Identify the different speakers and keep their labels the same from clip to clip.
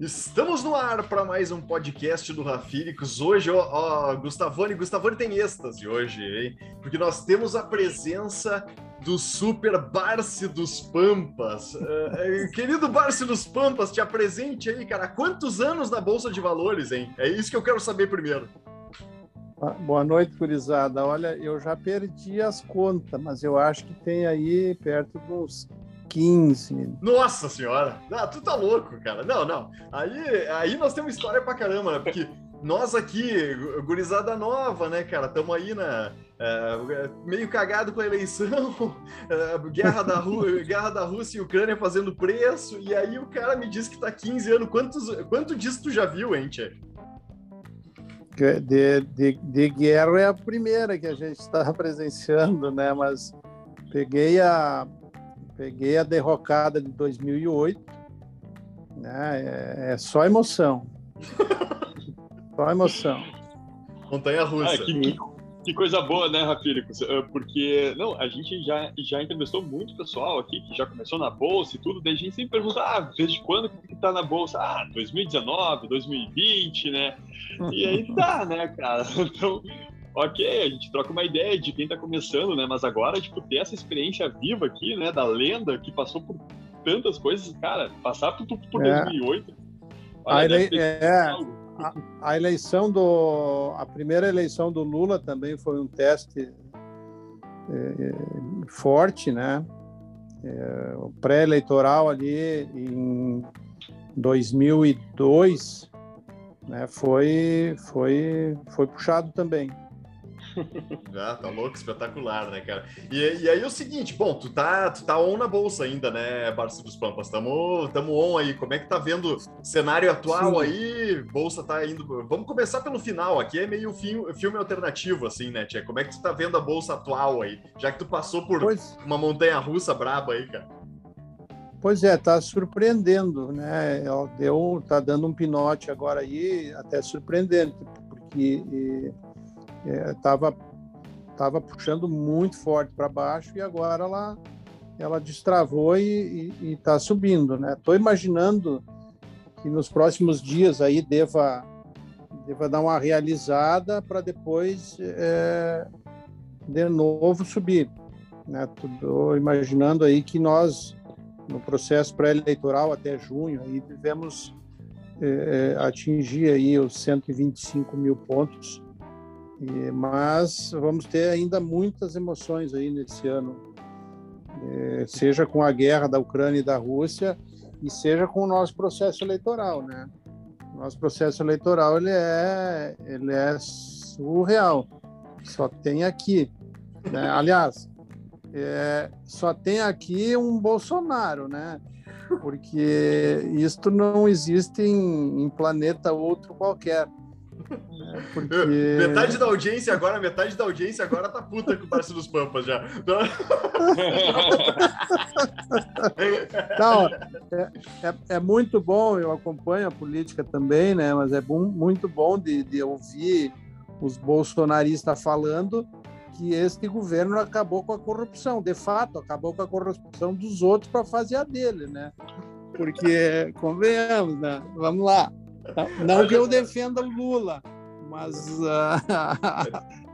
Speaker 1: Estamos no ar para mais um podcast do Rafíricos. Hoje, ó, ó, Gustavone, Gustavone tem êxtase hoje, hein? Porque nós temos a presença do Super Barce dos Pampas. Uh, querido Barce dos Pampas, te apresente aí, cara. Quantos anos na Bolsa de Valores, hein? É isso que eu quero saber primeiro.
Speaker 2: Ah, boa noite, Curizada. Olha, eu já perdi as contas, mas eu acho que tem aí perto dos 15.
Speaker 1: Nossa senhora! Ah, tu tá louco, cara. Não, não. Aí, aí nós temos história pra caramba, né? Porque nós aqui, gurizada nova, né, cara, estamos aí na. É, meio cagado com a eleição, é, guerra, da Rú guerra da Rússia e Ucrânia fazendo preço, e aí o cara me diz que tá 15 anos. Quantos, quanto disso tu já viu, hein, Tchê?
Speaker 2: De, de, de guerra é a primeira que a gente está presenciando, né? Mas peguei a, Peguei a derrocada de 2008, né? É, é só emoção. só emoção.
Speaker 1: Montanha russa. Ah,
Speaker 3: que, que, coisa boa, né, Rafíricos? Ah, porque, não, a gente já, já entrevistou muito pessoal aqui que já começou na bolsa e tudo, daí a gente sempre pergunta, ah, desde quando que tá na bolsa? Ah, 2019, 2020, né? E aí tá, né, cara? Então, ok, a gente troca uma ideia de quem tá começando, né? Mas agora, tipo, ter essa experiência viva aqui, né? Da lenda que passou por tantas coisas, cara, passar por, por é. 2008.
Speaker 2: Olha, a, ele, é, a, a, eleição do. A primeira eleição do Lula também foi um teste é, forte, né? É, o pré-eleitoral ali em 2002 né, foi, foi, foi puxado também.
Speaker 1: Já, tá louco, espetacular, né, cara? E, e aí é o seguinte, bom, tu tá, tu tá on na bolsa ainda, né, Barça dos Pampas? Tamo, tamo on aí. Como é que tá vendo o cenário atual Sim. aí? Bolsa tá indo. Vamos começar pelo final. Aqui é meio filme, filme alternativo, assim, né, Tia? Como é que tu tá vendo a bolsa atual aí? Já que tu passou por pois... uma montanha russa braba aí, cara.
Speaker 2: Pois é, tá surpreendendo, né? Deu, tá dando um pinote agora aí, até surpreendente, porque estava é, tava puxando muito forte para baixo e agora ela ela destravou e está subindo, né? Estou imaginando que nos próximos dias aí deva deva dar uma realizada para depois é, de novo subir, né? Estou imaginando aí que nós no processo pré-eleitoral até junho aí devemos é, é atingir aí os 125 mil pontos e, mas vamos ter ainda muitas emoções aí nesse ano, é, seja com a guerra da Ucrânia e da Rússia e seja com o nosso processo eleitoral, né? Nosso processo eleitoral ele é ele é surreal, só tem aqui, né? Aliás, é, só tem aqui um Bolsonaro, né? Porque isto não existe em, em planeta outro qualquer.
Speaker 1: É, porque... Metade da audiência agora, metade da audiência agora tá puta com o Barça dos Pampas já.
Speaker 2: Não, é, é, é, muito bom, eu acompanho a política também, né? Mas é bom, muito bom de, de ouvir os bolsonaristas falando que este governo acabou com a corrupção. De fato, acabou com a corrupção dos outros para fazer a dele, né? Porque, convenhamos, né? Vamos lá. Não que eu defenda o Lula, mas uh,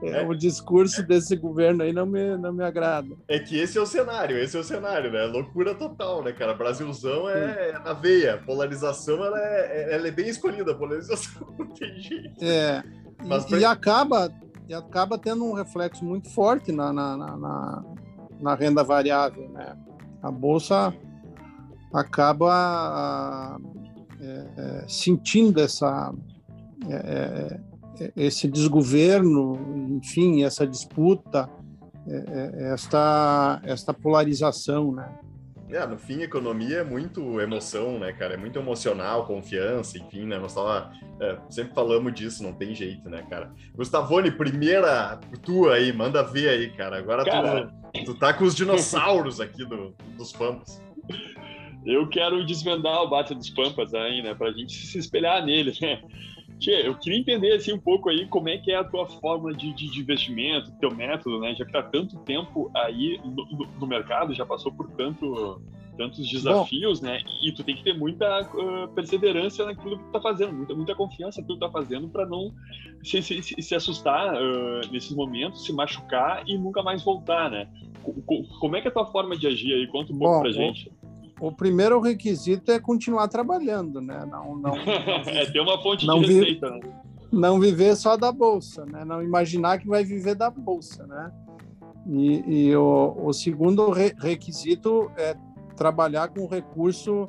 Speaker 2: é. o discurso desse governo aí não me, não me agrada.
Speaker 1: É que esse é o cenário, esse é o cenário, né? Loucura total, né, cara? Brasilzão é, é na veia, polarização ela é, ela é bem escolhida, polarização não tem jeito.
Speaker 2: É, mas e, pra... e, acaba, e acaba tendo um reflexo muito forte na, na, na, na renda variável, né? A Bolsa acaba é, é, sentindo essa, é, é, esse desgoverno, enfim, essa disputa, esta, esta polarização, né?
Speaker 1: É, no fim, economia é muito emoção, né, cara? É muito emocional, confiança, enfim, né? Nós tava, é, sempre falamos disso, não tem jeito, né, cara? Gustavone, primeira tua aí, manda ver aí, cara. Agora cara... Tu, tu tá com os dinossauros aqui do, dos Pampas.
Speaker 3: Eu quero desvendar o Bata dos Pampas aí, né? Pra gente se espelhar nele, né? Tchê, eu queria entender assim um pouco aí como é que é a tua de, de, de investimento, teu método, né? Já que tá tanto tempo aí no, no, no, mercado, já passou por tanto tantos desafios, Bom, né? E tu tem que ter muita uh, perseverança naquilo que tu tá fazendo, muita, muita confiança naquilo que tu tá fazendo para não se, se, se assustar uh, nesses momentos, se machucar e nunca mais voltar, né? Como é que é a tua forma de agir aí? Conta um pouco Bom, pra gente.
Speaker 2: O, primeiro requisito é continuar trabalhando, né? Não, não, não
Speaker 3: é ter uma fonte de receita, vi... né?
Speaker 2: Não viver só da bolsa, né? Não imaginar que vai viver da bolsa, né? E, e o, o, segundo re, requisito é trabalhar com recurso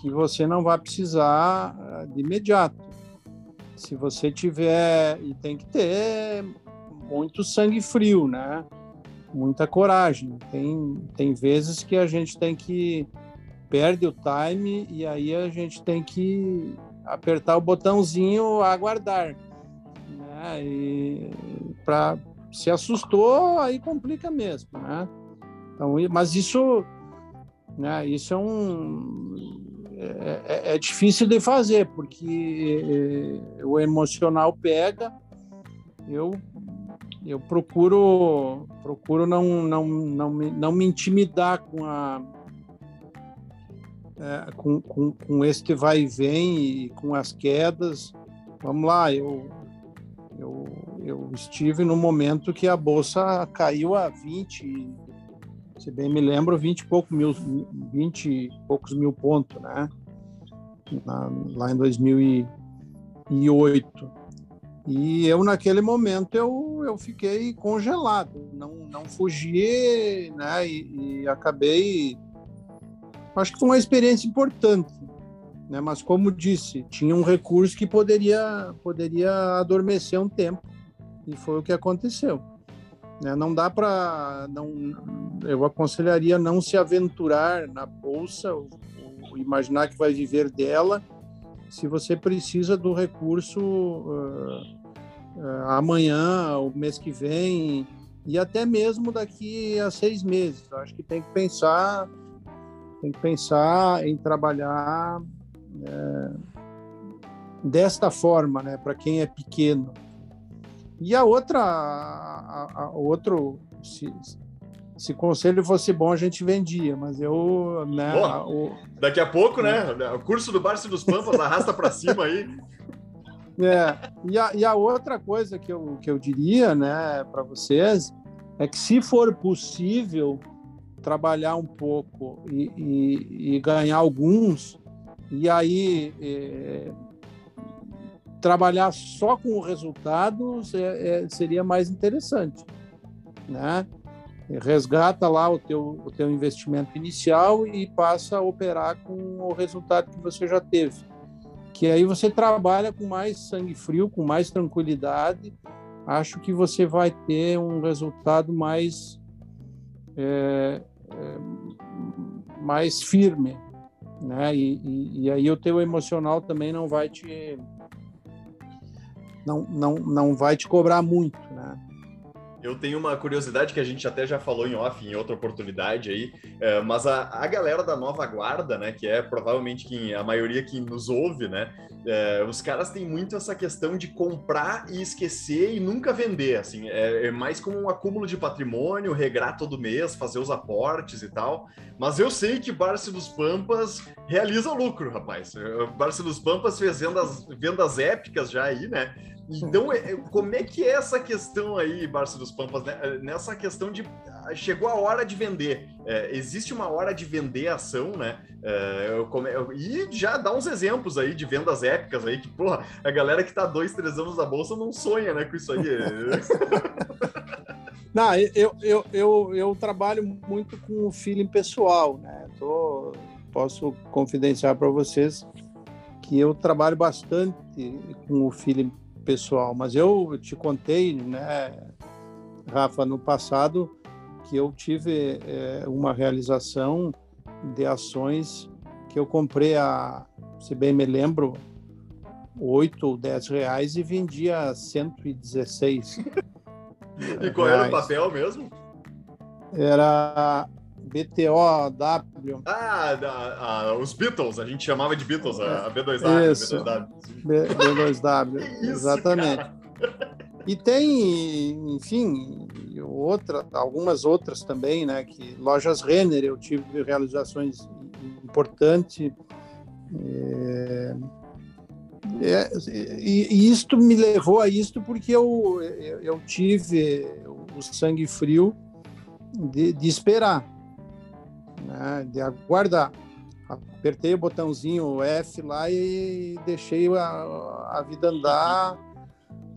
Speaker 2: que você não vai precisar eh, de imediato. Se você tiver, e tem que ter muito sangue frio, né? Muita coragem. Tem, tem vezes que a gente tem que perde o time e aí a gente tem que apertar o botãozinho aguardar, né? E para se assustou aí complica mesmo, né? Então, mas isso né? Isso é um é, é, é difícil de fazer porque é, o emocional pega. Eu eu procuro procuro não não não me, não me intimidar com a é, com, com, com este vai e vem e com as quedas. Vamos lá, eu, eu, eu estive no momento que a bolsa caiu a 20, se bem me lembro, 20 e, pouco mil, 20 e poucos mil pontos, né? Na, lá em 2008. E eu, naquele momento, eu, eu fiquei congelado, não, não fugi, né? E, e acabei. Acho que foi uma experiência importante, né? Mas, como disse, tinha um recurso que poderia, poderia adormecer um tempo, e foi o que aconteceu. Né? Não dá para. não Eu aconselharia não se aventurar na bolsa, ou, ou imaginar que vai viver dela, se você precisa do recurso uh, amanhã, o mês que vem, e até mesmo daqui a seis meses. Eu acho que tem que pensar, tem que pensar em trabalhar é, desta forma, né? Para quem é pequeno. E a outra, a, a, outro, se, se conselho fosse bom, a gente vendia, mas eu, né?
Speaker 1: a, o... Daqui a pouco, né? O curso do Barça dos Pampas arrasta para cima aí.
Speaker 2: É, e a, e a outra coisa que eu, que eu diria, né, para vocês, é que se for possível trabalhar um pouco e, e, e ganhar alguns, e aí é, trabalhar só com o resultado é, seria mais interessante, né? Resgata lá o teu, o teu investimento inicial e passa a operar com o resultado que você já teve. Que aí você trabalha com mais sangue frio, com mais tranquilidade. Acho que você vai ter um resultado mais é, é, mais firme, né? E, e, e aí o teu emocional também não vai te não, não, não vai te cobrar muito?
Speaker 1: Eu tenho uma curiosidade que a gente até já falou em off em outra oportunidade aí, é, mas a, a galera da nova guarda, né, que é provavelmente quem, a maioria que nos ouve, né, é, os caras têm muito essa questão de comprar e esquecer e nunca vender, assim, é, é, mais como um acúmulo de patrimônio, regrar todo mês, fazer os aportes e tal. Mas eu sei que Barça dos Pampas realiza lucro, rapaz. Barça dos Pampas fez vendas, vendas épicas já aí, né? Então, é, é, como é que é essa questão aí, Barça dos Pampas, né? É, nessa questão de ah, chegou a hora de vender. É, existe uma hora de vender a ação, né? É, come... E já dá uns exemplos aí de vendas épicas aí, que, porra, a galera que tá dois, três anos na bolsa não sonha, né, com isso aí.
Speaker 2: não, eu, eu, eu, eu trabalho muito com o feeling pessoal, né? Tô, posso confidenciar para vocês que eu trabalho bastante com o feeling pessoal, mas eu te contei, né, Rafa, no passado, que eu tive é, uma realização de ações que eu comprei a, se bem me lembro, 8 ou 10 reais e vendia 116.
Speaker 1: e qual reais. era o papel mesmo?
Speaker 2: Era BTOW.
Speaker 1: Ah, da, os Beatles, a gente chamava de Beatles, a, B2W.
Speaker 2: Isso, B2W, B, 2 w exatamente. E tem, enfim, outra, algumas outras também, né? Que lojas Renner eu tive realizações importantes. É, é, e, e isto me levou a isto porque eu, eu, eu tive o sangue frio de, de esperar, né? de aguardar. Apertei o botãozinho F lá e deixei a, a vida andar.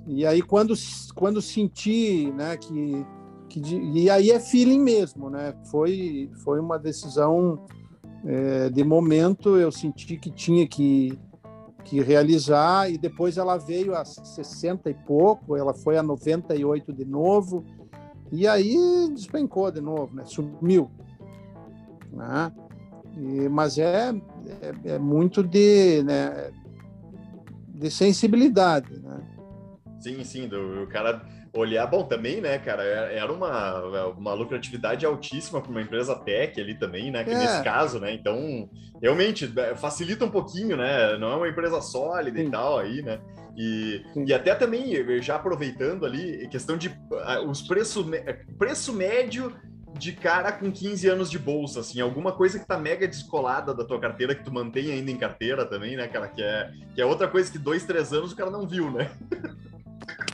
Speaker 2: E aí quando quando senti, né, que, que e aí é feeling mesmo, né? Foi foi uma decisão é, de momento. Eu senti que tinha que que realizar e depois ela veio a 60 e pouco, ela foi a 98 de novo e aí despencou de novo, né? Sumiu, né? E, mas é, é, é, muito de, né, de sensibilidade, né?
Speaker 1: Sim, sim, do, o cara olhar, bom, também, né, cara, é, era uma, uma lucratividade altíssima para uma empresa tech ali também, né, que é. nesse caso, né, então, realmente, é, facilita um pouquinho, né, não é uma empresa sólida sim. e tal aí, né, e, e até também, já aproveitando ali, questão de uh, os preços, preço médio de cara com 15 anos de bolsa, assim, alguma coisa que tá mega descolada da tua carteira, que tu mantém ainda em carteira também, né, cara, que é, que é outra coisa que dois, três anos o cara não viu, né?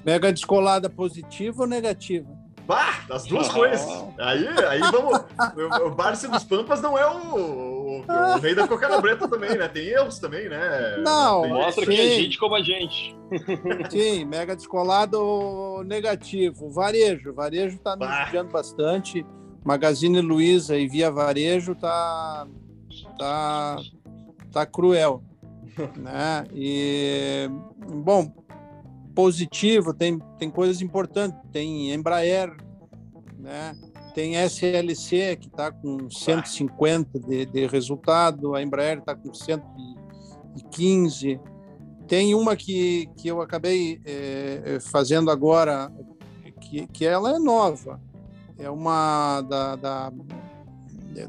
Speaker 2: Mega descolada positiva ou negativa?
Speaker 1: Bah, as duas ah. coisas. Aí, aí vamos. O Barça dos Pampas não é o, o, o, rei da coca breta também, né? Tem erros também, né?
Speaker 2: Não,
Speaker 3: Tem mostra sim. que é gente como a gente.
Speaker 2: Sim, mega descolado negativo. Varejo, varejo tá me ajudando bastante. Magazine Luiza e Via Varejo tá tá tá cruel, né? E bom, positivo, tem, tem coisas importantes, tem Embraer, né? tem SLC que está com 150 de, de resultado, a Embraer está com 115. Tem uma que, que eu acabei é, fazendo agora, que, que ela é nova, é uma da, da,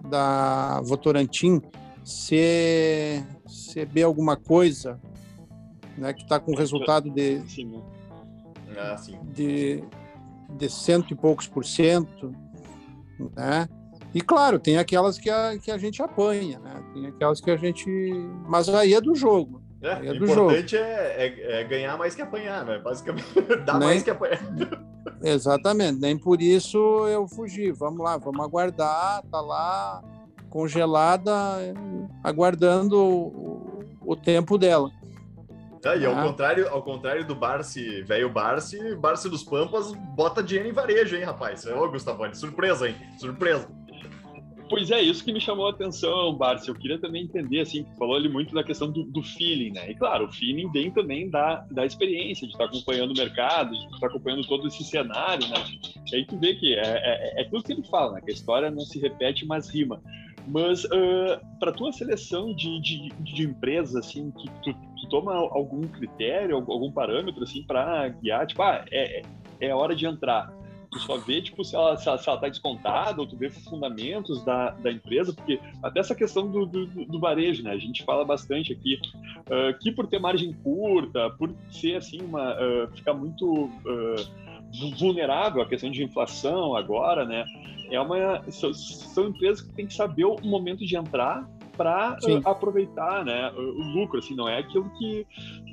Speaker 2: da Votorantim, CB alguma coisa, né, que está com resultado de, sim. Ah, de, de cento e poucos por cento, né? E claro, tem aquelas que a, que a gente apanha, né? Tem aquelas que a gente. Mas aí é do jogo.
Speaker 1: É, é o importante é, é, é, ganhar mais que apanhar, né? Basicamente, dá Nem... mais que apanhar.
Speaker 2: Exatamente, nem por isso eu fugi. Vamos lá, vamos aguardar, tá lá congelada, aguardando o, o tempo dela.
Speaker 1: É, e ao, ah. contrário, ao contrário do Barsi, velho Barsi, Barsi dos Pampas bota dinheiro em varejo, hein, rapaz? Ô, Gustavone, surpresa, hein? Surpresa.
Speaker 3: Pois é, isso que me chamou a atenção, Barsi. Eu queria também entender, assim, falou ali muito da questão do, do, feeling, né? E claro, o feeling vem também da, da experiência, de estar acompanhando o mercado, de estar acompanhando todo esse cenário, né? E aí tu vê que é, é, é tudo que ele fala, né? Que a história não se repete, mas rima. Mas uh, para tua seleção de, de, de, empresas, assim, que tu, tu, toma algum critério, algum parâmetro, assim, para guiar, tipo, ah, é, é hora de entrar. Tu só vê, tipo, se ela, se ela, se ela tá descontada, ou tu vê fundamentos da, da empresa, porque até essa questão do, do, do varejo, né? A gente fala bastante aqui, uh, que por ter margem curta, por ser, assim, uma... Uh, ficar muito vulnerável à questão de inflação agora, né? É uma, são, são empresas que têm que saber o momento de entrar para uh, aproveitar né, o lucro, assim, não é aquilo que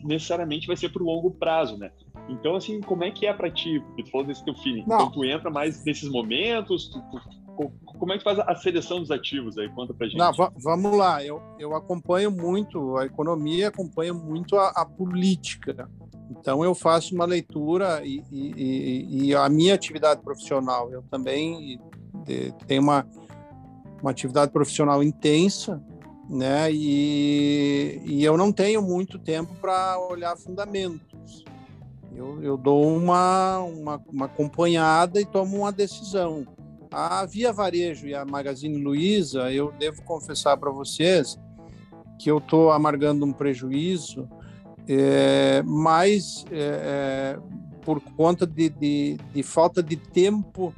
Speaker 3: necessariamente vai ser para o longo prazo, né? Então, assim, como é que é para ti? Tu falou desse teu feeling. Não. Então, tu entra mais nesses momentos, tu, tu, como é que faz a seleção dos ativos aí? Conta pra gente.
Speaker 2: Não, vamos lá, eu, eu acompanho muito a economia, acompanho muito a, a política. Então, eu faço uma leitura e, e, e, a minha atividade profissional, eu também tenho uma, uma atividade profissional intensa, né? E, e eu não tenho muito tempo para olhar fundamentos. Eu, eu dou uma, uma, uma acompanhada e tomo uma decisão. A Via Varejo e a Magazine Luiza, eu devo confessar para vocês que eu estou amargando um prejuízo é, mas é, é, por conta de, de, de, falta de tempo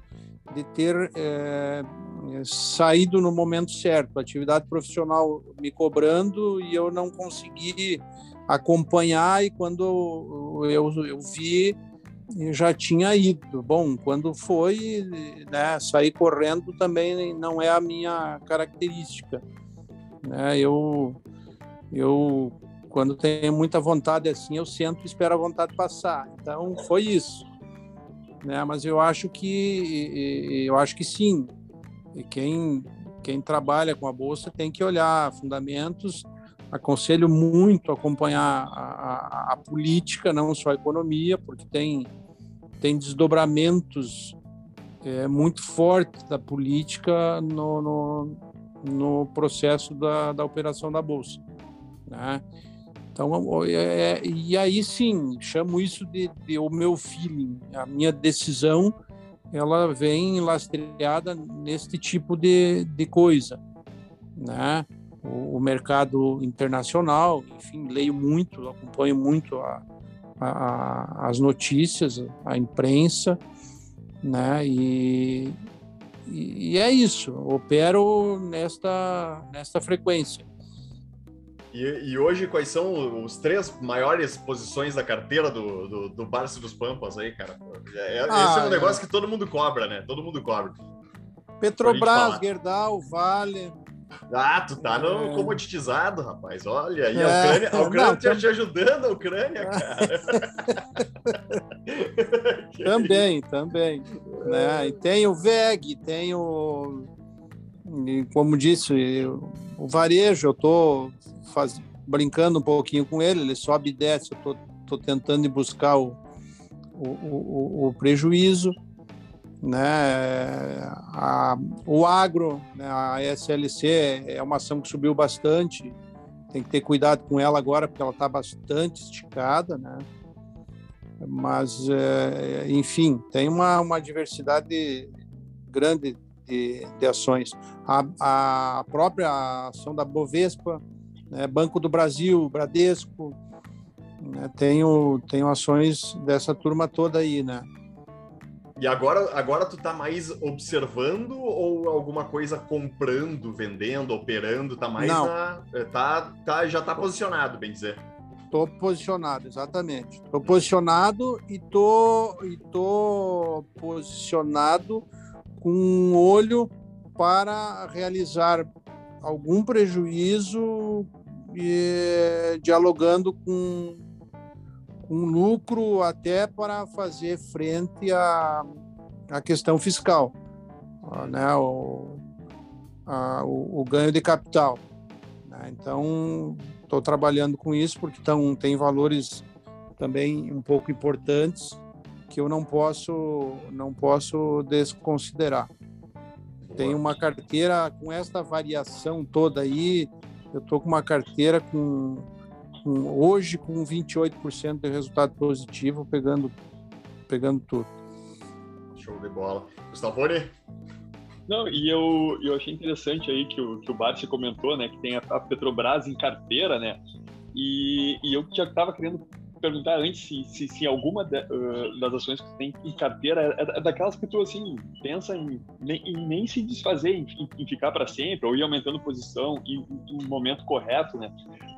Speaker 2: de ter é, saído no momento certo, atividade profissional me cobrando e eu não consegui acompanhar e quando eu, eu vi e já tinha ido. Bom, quando foi, né, sair correndo também não é a minha característica. Né? Eu, eu, quando tenho muita vontade assim, eu sento e espero a vontade passar. Então, foi isso. Né? Mas eu acho que, eu acho que sim. E quem, quem trabalha com a Bolsa tem que olhar fundamentos, aconselho muito acompanhar a, a, a, política, não só a economia, porque tem, tem desdobramentos é, muito fortes da política no, no, no processo da, da operação da Bolsa. Né? Então, é, é, e aí sim, chamo isso de, de, o meu feeling, a minha decisão, ela vem lastreada neste tipo de, de coisa, né? O, mercado internacional, enfim, leio muito, acompanho muito a, a, as notícias, a imprensa, né? E, e é isso, opero nesta, nesta frequência.
Speaker 1: E, e, hoje, quais são os três maiores posições da carteira do, do, do Barça dos Pampas aí, cara? É, é ah, esse é um negócio é. que todo mundo cobra, né? Todo mundo cobra.
Speaker 2: Petrobras, Gerdau, Vale,
Speaker 1: ah, tu tá no é. comoditizado, rapaz. Olha aí, a é. Ucrânia, a Ucrânia Não, tá te ajudando, a Ucrânia, cara.
Speaker 2: também, também. Né? E tem o VEG, tem o. Como disse, o varejo, eu tô faz, brincando um pouquinho com ele, ele sobe e desce, eu tô, tô tentando buscar o, o, o, o prejuízo né? A, o agro, né? a SLC é uma ação que subiu bastante, tem que ter cuidado com ela agora porque ela está bastante esticada, né? Mas, é, enfim, tem uma, uma diversidade grande de, de ações. A, a própria ação da Bovespa, né? Banco do Brasil, Bradesco, né? tenho, tenho ações dessa turma toda aí, né?
Speaker 1: E agora, agora tu tá mais observando ou alguma coisa comprando, vendendo, operando? Tá mais
Speaker 2: Não.
Speaker 1: na. É, tá, tá, já tá posicionado, bem dizer.
Speaker 2: Tô posicionado, exatamente. Tô posicionado e tô, e tô posicionado com um olho para realizar algum prejuízo e, dialogando com um lucro até para fazer frente à, à questão fiscal, né? o, a, o, o ganho de capital. Né? Então, estou trabalhando com isso porque tão, tem valores também um pouco importantes que eu não posso não posso desconsiderar. Tem uma carteira com esta variação toda aí, eu estou com uma carteira com com, hoje com 28% de resultado positivo, pegando, pegando tudo.
Speaker 1: Show de bola. Gustavo
Speaker 3: Não, e eu, eu achei interessante aí que o, que o Barsi comentou, né, que tem a, a Petrobras em carteira, né, e, e eu já estava querendo perguntar antes se, se, se alguma de, uh, das ações que tem em carteira é, é, daquelas que tu, assim, pensa em, em, em nem se desfazer, em, em ficar para sempre, ou ir aumentando posição em, em, momento correto, né?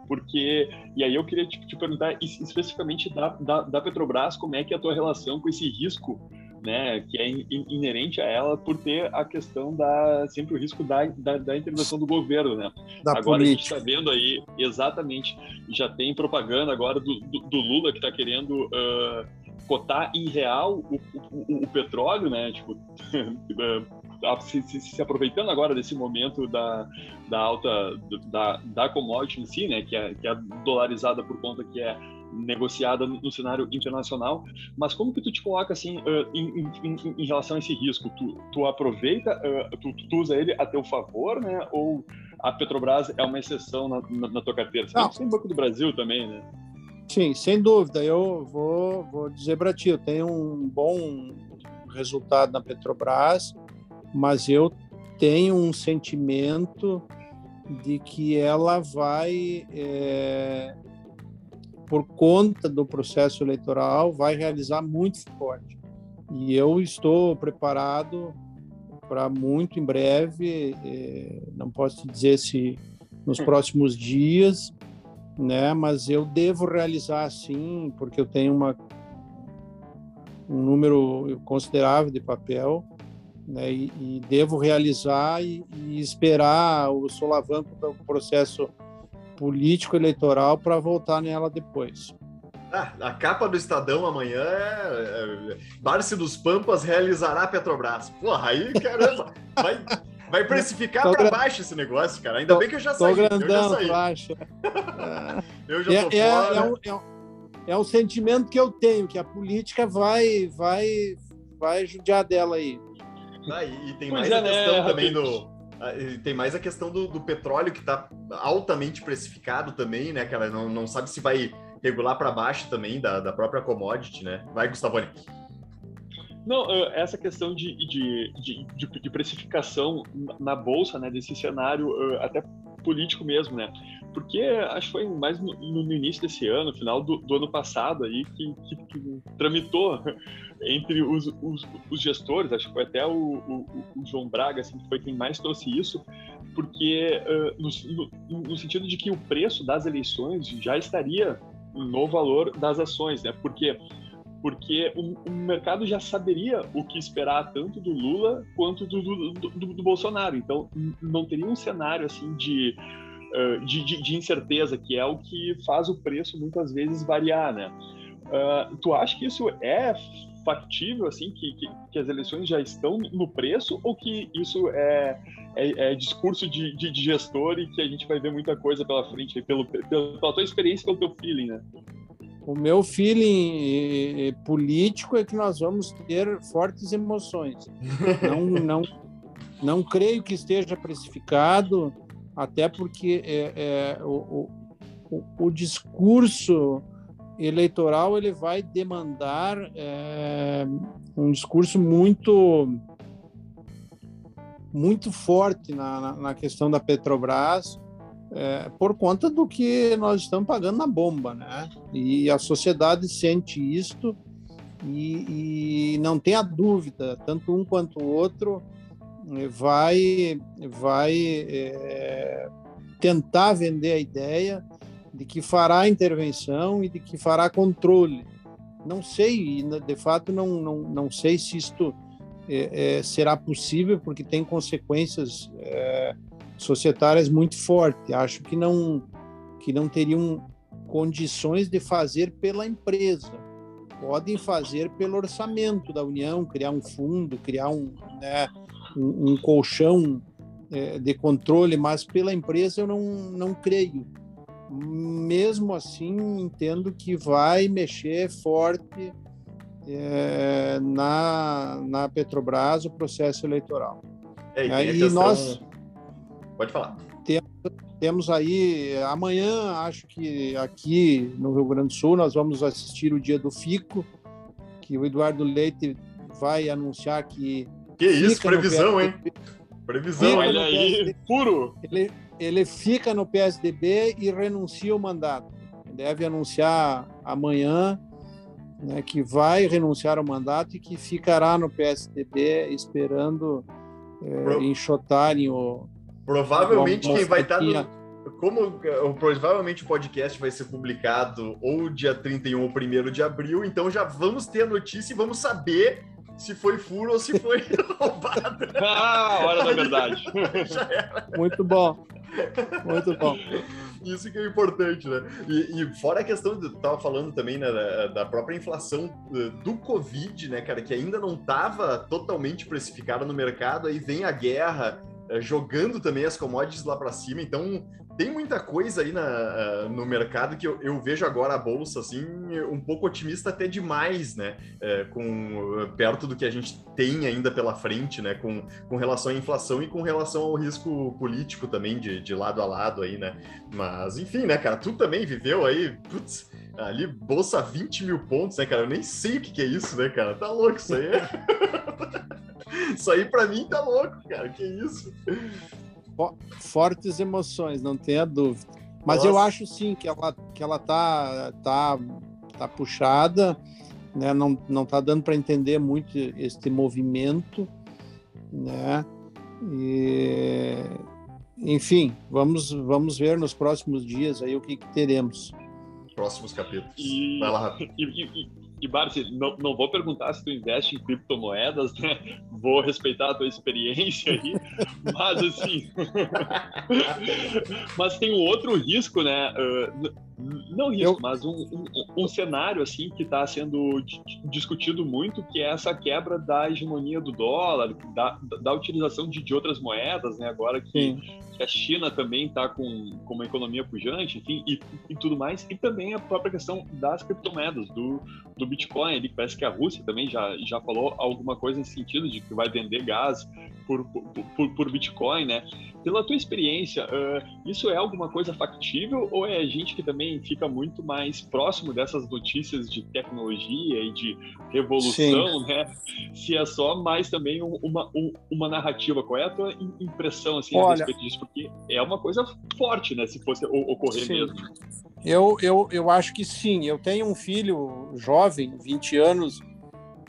Speaker 3: Porque, e aí eu queria te, te perguntar especificamente da, da, da Petrobras, como é que é a tua relação com esse risco né, que é inerente a ela por ter a questão da sempre o risco da, da, da intervenção do governo, né?
Speaker 2: Da
Speaker 3: agora
Speaker 2: política.
Speaker 3: a gente está vendo aí exatamente, já tem propaganda agora do, do, do Lula que está querendo uh, cotar em real o, o, o petróleo, né? Tipo, se, se, se, aproveitando agora desse momento da, da alta da, da commodity em si, né? Que é, que é dolarizada por conta que é negociada no cenário internacional, mas como que tu te coloca assim uh, em, em, em, relação a esse risco? Tu, tu aproveita, uh, tu, tu, usa ele a teu favor, né? Ou a Petrobras é uma exceção na, na, na tua carteira? Você tem Banco do Brasil também, né?
Speaker 2: Sim, sem dúvida. Eu vou, vou dizer para ti, eu tenho um bom resultado na Petrobras, mas eu tenho um sentimento de que ela vai é, por conta do processo eleitoral, vai realizar muito forte. E eu estou preparado para muito em breve, eh, não posso dizer se nos hum. próximos dias, né? Mas eu devo realizar sim, porque eu tenho uma um número considerável de papel, né, e, e, devo realizar e, e, esperar o solavanco do processo político eleitoral para voltar nela depois.
Speaker 1: Ah, a capa do Estadão amanhã é, é Barce dos Pampas realizará Petrobras. Porra, aí caramba, vai, vai precificar para baixo esse negócio, cara. Ainda tô, bem que eu já saí.
Speaker 2: Grandão,
Speaker 1: eu já saí.
Speaker 2: eu já tô é, é fora. É, um, é, um, é um sentimento que eu tenho, que a política vai, vai, vai judiar dela aí.
Speaker 1: Ah, e, tem pois mais é, a questão né, também do. Ah, tem mais a questão do, do petróleo que está altamente precificado também, né, cara? Não, não sabe se vai regular para baixo também da, da própria commodity, né? Vai, Gustavone.
Speaker 3: Não, essa questão de, de, de, de, precificação na bolsa, né, desse cenário até político mesmo, né? Porque acho que foi mais no, no início desse ano, final do, do ano passado aí, que, que, que tramitou entre os, os, os, gestores, acho que foi até o, o, o, João Braga, assim, que foi quem mais trouxe isso, porque uh, no, no, no, sentido de que o preço das eleições já estaria no valor das ações, né? Porque porque o, o, mercado já saberia o que esperar tanto do Lula quanto do, do, do, do Bolsonaro. Então, não teria um cenário assim de, uh, de, de, de, incerteza, que é o que faz o preço muitas vezes variar, né? Uh, tu acha que isso é factível, assim, que, que, que, as eleições já estão no preço, ou que isso é, é, é discurso de, de, de, gestor e que a gente vai ver muita coisa pela frente, pelo, pela tua experiência, pelo teu feeling, né?
Speaker 2: O meu feeling político é que nós vamos ter fortes emoções. Não, não, não creio que esteja precificado, até porque é, é o, o, o discurso eleitoral ele vai demandar é, um discurso muito muito forte na, na, na questão da Petrobras é, por conta do que nós estamos pagando na bomba, né? E a sociedade sente isto e, e não tem a dúvida, tanto um quanto o outro vai vai é, tentar vender a ideia de que fará intervenção e de que fará controle. Não sei, de fato, não, não, não sei se isto é, é, será possível, porque tem consequências é, societárias muito fortes. Acho que não, que não teriam condições de fazer pela empresa. Podem fazer pelo orçamento da União, criar um fundo, criar um, né, um, um colchão é, de controle, mas pela empresa eu não, não creio mesmo assim entendo que vai mexer forte é, na, na Petrobras o processo eleitoral.
Speaker 1: É, e aí questão... nós pode falar.
Speaker 2: Temos, aí amanhã, acho que aqui no Rio Grande do Sul nós vamos assistir o dia do Fico, que o Eduardo Leite vai anunciar que
Speaker 1: que isso, previsão, hein? Previsão,
Speaker 3: olha aí, puro.
Speaker 2: Ele, ele fica no PSDB e renuncia o mandato. Deve anunciar amanhã né, que vai renunciar ao mandato e que ficará no PSDB esperando é, enxotarem o.
Speaker 1: Provavelmente quem vai estar no. Como provavelmente o podcast vai ser publicado ou dia 31 ou 1 de abril, então já vamos ter a notícia e vamos saber se foi furo ou se foi roubado.
Speaker 3: Ah, hora da verdade.
Speaker 2: Muito bom. Muito bom.
Speaker 1: Isso que é importante, né? E, e fora a questão de tava falando também né, da, da, própria inflação eh, do Covid, né, cara, que ainda não estava totalmente precificada no mercado, aí vem a guerra eh, jogando também as commodities lá para cima. Então, tem muita coisa aí na, uh, no mercado que eu, eu, vejo agora a bolsa assim um pouco otimista até demais, né? Uh, com uh, perto do que a gente tem ainda pela frente, né? Com, com relação à inflação e com relação ao risco político também de, de lado a lado aí, né? Mas enfim, né, cara? Tu também viveu aí, putz, ali bolsa 20 mil pontos, né, cara? Eu nem sei o que, que é isso, né, cara? Tá louco isso aí. isso aí para mim tá louco, cara. Que isso?
Speaker 2: Fortes emoções, não tenha dúvida. Mas Nossa. eu acho sim que ela que ela tá tá tá puxada, né? Não não tá dando para entender muito este movimento, né? E enfim, vamos vamos ver nos próximos dias aí o que, que teremos.
Speaker 1: Próximos capítulos.
Speaker 3: E, Vai lá. E, e, E, Barsi, não, não vou perguntar se tu investe em criptomoedas, né? Vou respeitar a tua experiência aí, mas assim... mas tem um outro risco, né? Uh, não risco, Eu... mas um, um, um, cenário, assim, que está sendo discutido muito, que é essa quebra da hegemonia do dólar, da, da utilização de, de outras moedas, né? Agora que, que a China também está com, com uma economia pujante, enfim, e, e tudo mais, e também a própria questão das criptomoedas, do, do Bitcoin, ali, parece que a Rússia também já, já falou alguma coisa nesse sentido, de que vai vender gás por, por, por Bitcoin, né? Pela tua experiência, uh, isso é alguma coisa factível ou é a gente que também fica muito mais próximo dessas notícias de tecnologia e de revolução, Sim. né? Se é só mais também uma, uma narrativa. Qual é a tua impressão assim, Olha, a respeito disso? Porque é uma coisa forte, né? Se fosse ocorrer sim. mesmo.
Speaker 2: Eu, eu, eu acho que sim. Eu tenho um filho jovem, 20 anos,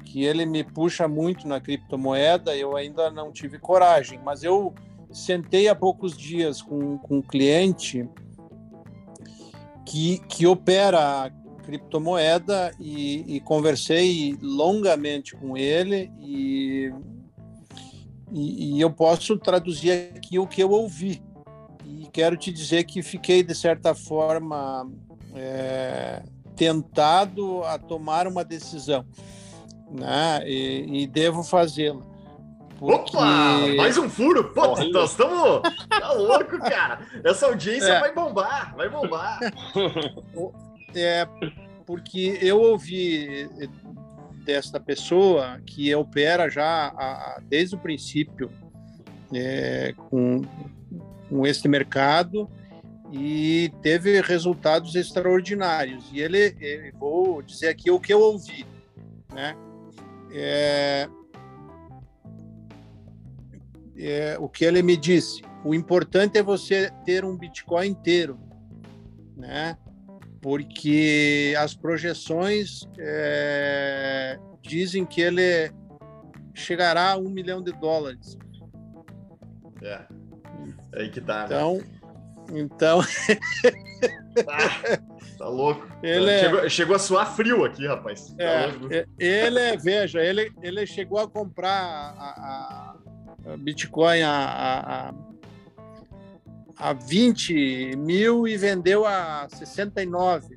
Speaker 2: que ele me puxa muito na criptomoeda. Eu ainda não tive coragem, mas eu sentei há poucos dias com, com um cliente que, que opera criptomoeda e, e conversei longamente com ele e, e, e eu posso traduzir aqui o que eu ouvi e quero te dizer que fiquei, de certa forma, é, tentado a tomar uma decisão, né? E, e devo fazê-la.
Speaker 1: Porque... Opa! Mais um furo! Pô, nós estamos. Tá louco, cara! Essa audiência é. vai bombar, vai bombar.
Speaker 2: É, porque eu ouvi desta pessoa que opera já a, desde o princípio é, com, com este mercado e teve resultados extraordinários. E ele, ele vou dizer aqui o que eu ouvi, né? É, é, o que ele me disse. O importante é você ter um Bitcoin inteiro, né? Porque as projeções é, dizem que ele chegará a um milhão de dólares.
Speaker 1: É. É aí que tá.
Speaker 2: Né? Então, então.
Speaker 1: ah, tá louco. Ele é- chegou, é... chegou, a suar frio aqui, rapaz. Tá
Speaker 2: é, ele, é, veja, ele, ele chegou a comprar a Bitcoin a, a, a 20 mil e vendeu a 69.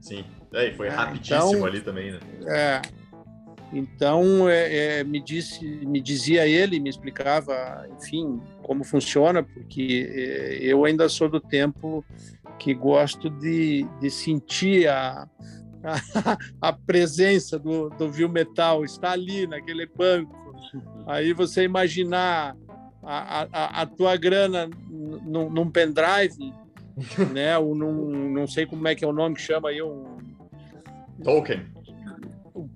Speaker 1: Sim, é, foi rapidíssimo então, ali também, né?
Speaker 2: É. Então, é, é, me, disse, me dizia ele, me explicava, enfim, como funciona, porque é, eu ainda sou do tempo que gosto de, de sentir a, a, a presença do, do Viu Metal, está ali naquele banco. Aí você imaginar a, a, a tua grana num, num pendrive, né? Ou num, não sei como é que é o nome que chama aí, um...
Speaker 1: Token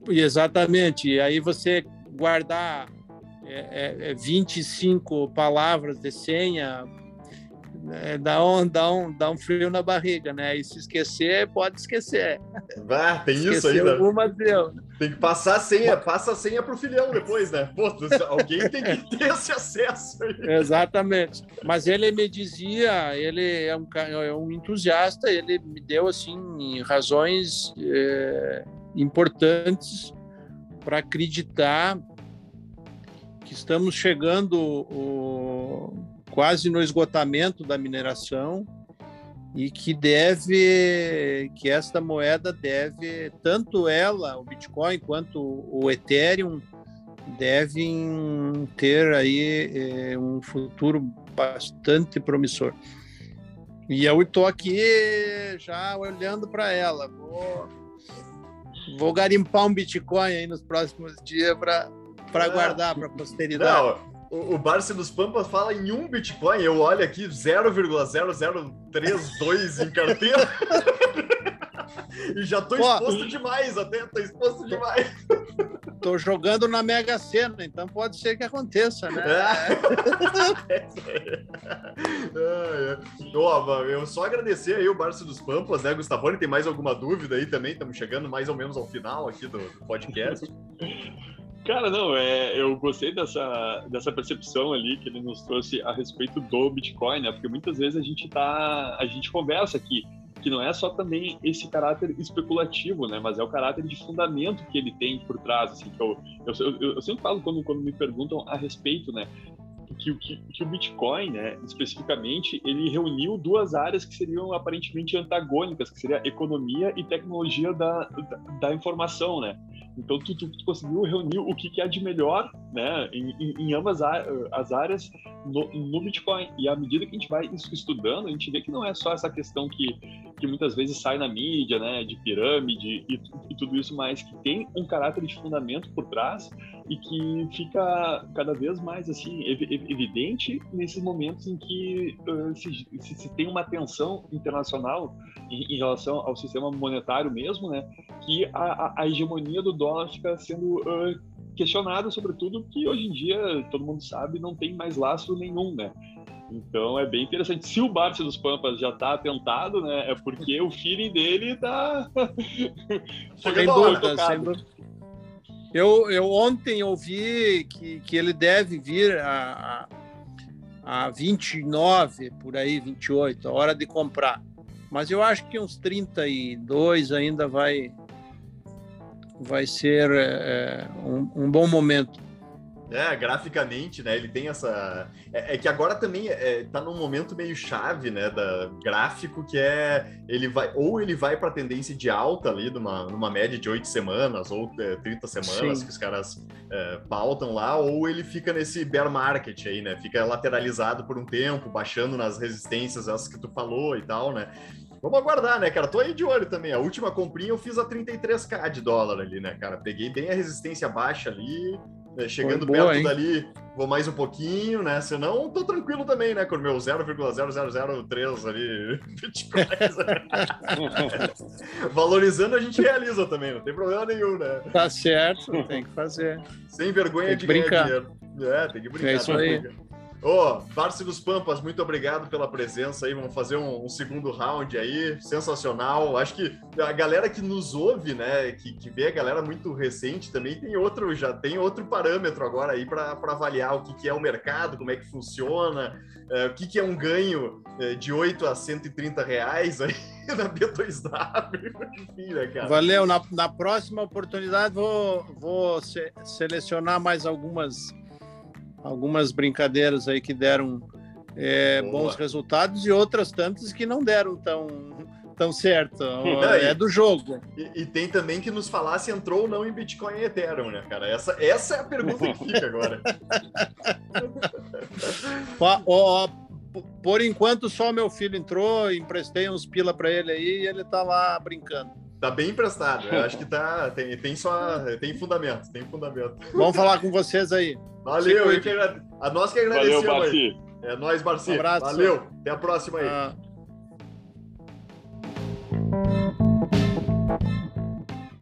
Speaker 2: Exatamente. E aí você guardar é, é, 25 é palavras de senha é, dá, um, dá, um, dá um frio na barriga, né? E se esquecer, pode esquecer.
Speaker 1: Ah, tem isso aí,
Speaker 2: alguma deu.
Speaker 1: Tem que passar a senha, passa a senha pro filhão depois, né? Pô, alguém tem que ter esse acesso aí.
Speaker 2: Exatamente. Mas ele me dizia, ele é um, é um entusiasta, ele me deu, assim, razões é, importantes para acreditar que estamos chegando o, quase no esgotamento da mineração e que deve que esta moeda deve tanto ela o Bitcoin quanto o Ethereum devem ter aí é, um futuro bastante promissor. E eu estou aqui já olhando para ela. Vou Vou garimpar um Bitcoin aí nos próximos dias para ah, guardar para a posteridade. Não,
Speaker 1: o, o Barça dos Pampas fala em um Bitcoin, eu olho aqui 0,0032 em carteira. e já tô exposto Pô, demais até, tô exposto demais.
Speaker 2: Tô jogando na Mega Sena, então pode ser que aconteça, né? É.
Speaker 1: é, é. eu só agradecer aí o Barça dos Pampas, né, Gustavone? Tem mais alguma dúvida aí também? Estamos chegando mais ou menos ao final aqui do, do podcast.
Speaker 3: Cara, não, é, eu gostei dessa, dessa percepção ali que ele nos trouxe a respeito do Bitcoin, né? Porque muitas vezes a gente tá, a gente conversa aqui que não é só também esse caráter especulativo, né? Mas é o caráter de fundamento que ele tem por trás, assim, que eu, eu, eu, eu sempre falo quando, quando me perguntam a respeito, né? Que, que, que, o Bitcoin, né, especificamente, ele reuniu duas áreas que seriam aparentemente antagônicas, que seria economia e tecnologia da, da, da informação, né? Então, tu, tu, tu, conseguiu reunir o que, que há de melhor né, em, em, em ambas as áreas no, no, Bitcoin. E à medida que a gente vai estudando, a gente vê que não é só essa questão que, que muitas vezes sai na mídia, né, de pirâmide e, e tudo isso, mas que tem um caráter de fundamento por trás e que fica cada vez mais assim evidente nesses momentos em que se, se, se, tem uma tensão internacional em, em, relação ao sistema monetário mesmo, né, que a, a hegemonia do dólar fica sendo uh, questionada, sobretudo que hoje em dia todo mundo sabe não tem mais laço nenhum, né? Então é bem interessante. Se o Barça dos Pampas já está atentado, né, é porque o feeling dele está
Speaker 2: sem dúvida, sem dúvida. Eu, eu ontem ouvi que, que ele deve vir a, a, a 29, por aí, 28, a hora de comprar. Mas eu acho que uns 32 ainda vai, vai ser é, um, um, bom momento.
Speaker 1: É, graficamente, né? Ele tem essa. É, é que agora também é, tá num momento meio chave, né? Da gráfico, que é ele vai ou ele vai para tendência de alta ali, numa, numa média de oito semanas ou é, 30 semanas Sim. que os caras é, pautam lá, ou ele fica nesse bear market aí, né? Fica lateralizado por um tempo, baixando nas resistências, essas que tu falou e tal, né? Vamos aguardar, né, cara? Tô aí de olho também. A última comprinha eu fiz a 33k de dólar ali, né, cara? Peguei bem a resistência baixa ali, né? chegando boa, perto hein? dali, vou mais um pouquinho, né? Senão, tô tranquilo também, né? Com o meu 0,0003 ali, Valorizando, a gente realiza também, não tem problema nenhum, né?
Speaker 2: Tá certo, tem que fazer.
Speaker 1: Sem vergonha de brincar. dinheiro. É, tem que brincar. É
Speaker 2: isso aí.
Speaker 1: Ô, oh, dos Pampas, muito obrigado pela presença aí. Vamos fazer um, um, segundo round aí, sensacional. Acho que a galera que nos ouve, né, que, que vê a galera muito recente, também tem outro, já tem outro parâmetro agora aí para avaliar o que, que é o mercado, como é que funciona, é, o que, que é um ganho é, de 8 a 130 reais aí na B2W.
Speaker 2: Enfim, né, cara? Valeu. Na, na próxima oportunidade vou, vou se, selecionar mais algumas algumas brincadeiras aí que deram é, bons resultados e outras tantas que não deram tão, tão certo. é do jogo.
Speaker 1: E, e, tem também que nos falar se entrou ou não em Bitcoin e Ethereum, né, cara? Essa, essa é a pergunta que fica agora.
Speaker 2: ó, ó, por enquanto, só meu filho entrou, emprestei uns pila para ele aí e ele tá lá brincando.
Speaker 1: Tá bem emprestado. Eu acho que tá, tem, tem só tem fundamento, tem fundamento.
Speaker 2: Vamos falar com vocês aí.
Speaker 1: Valeu, eu que, a nós que agradecemos
Speaker 3: Valeu,
Speaker 1: aí. É nós, Barci. Um abraço. Valeu. Até a próxima aí. Ah.